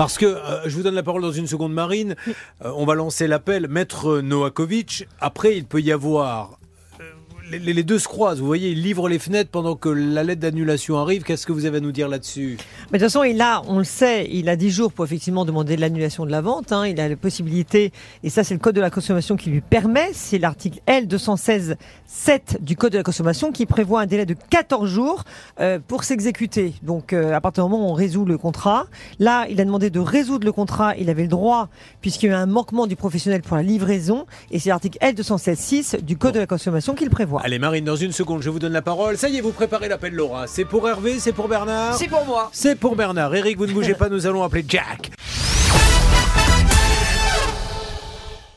Parce que euh, je vous donne la parole dans une seconde, Marine. Euh, on va lancer l'appel, Maître Noakovic. Après, il peut y avoir les, deux se croisent. Vous voyez, il livre les fenêtres pendant que la lettre d'annulation arrive. Qu'est-ce que vous avez à nous dire là-dessus? De toute façon, il a, on le sait, il a 10 jours pour effectivement demander l'annulation de la vente. Hein. Il a la possibilité, et ça c'est le code de la consommation qui lui permet, c'est l'article L216 7 du code de la consommation qui prévoit un délai de 14 jours euh, pour s'exécuter. Donc euh, à partir du moment où on résout le contrat, là il a demandé de résoudre le contrat, il avait le droit puisqu'il y a un manquement du professionnel pour la livraison, et c'est l'article L216 6 du code de la consommation qui le prévoit. Allez Marine, dans une seconde, je vous donne la parole. Ça y est, vous préparez l'appel Laura. C'est pour Hervé, c'est pour Bernard C'est pour moi. C'est pour Bernard. Eric, vous ne bougez pas, nous allons appeler Jack.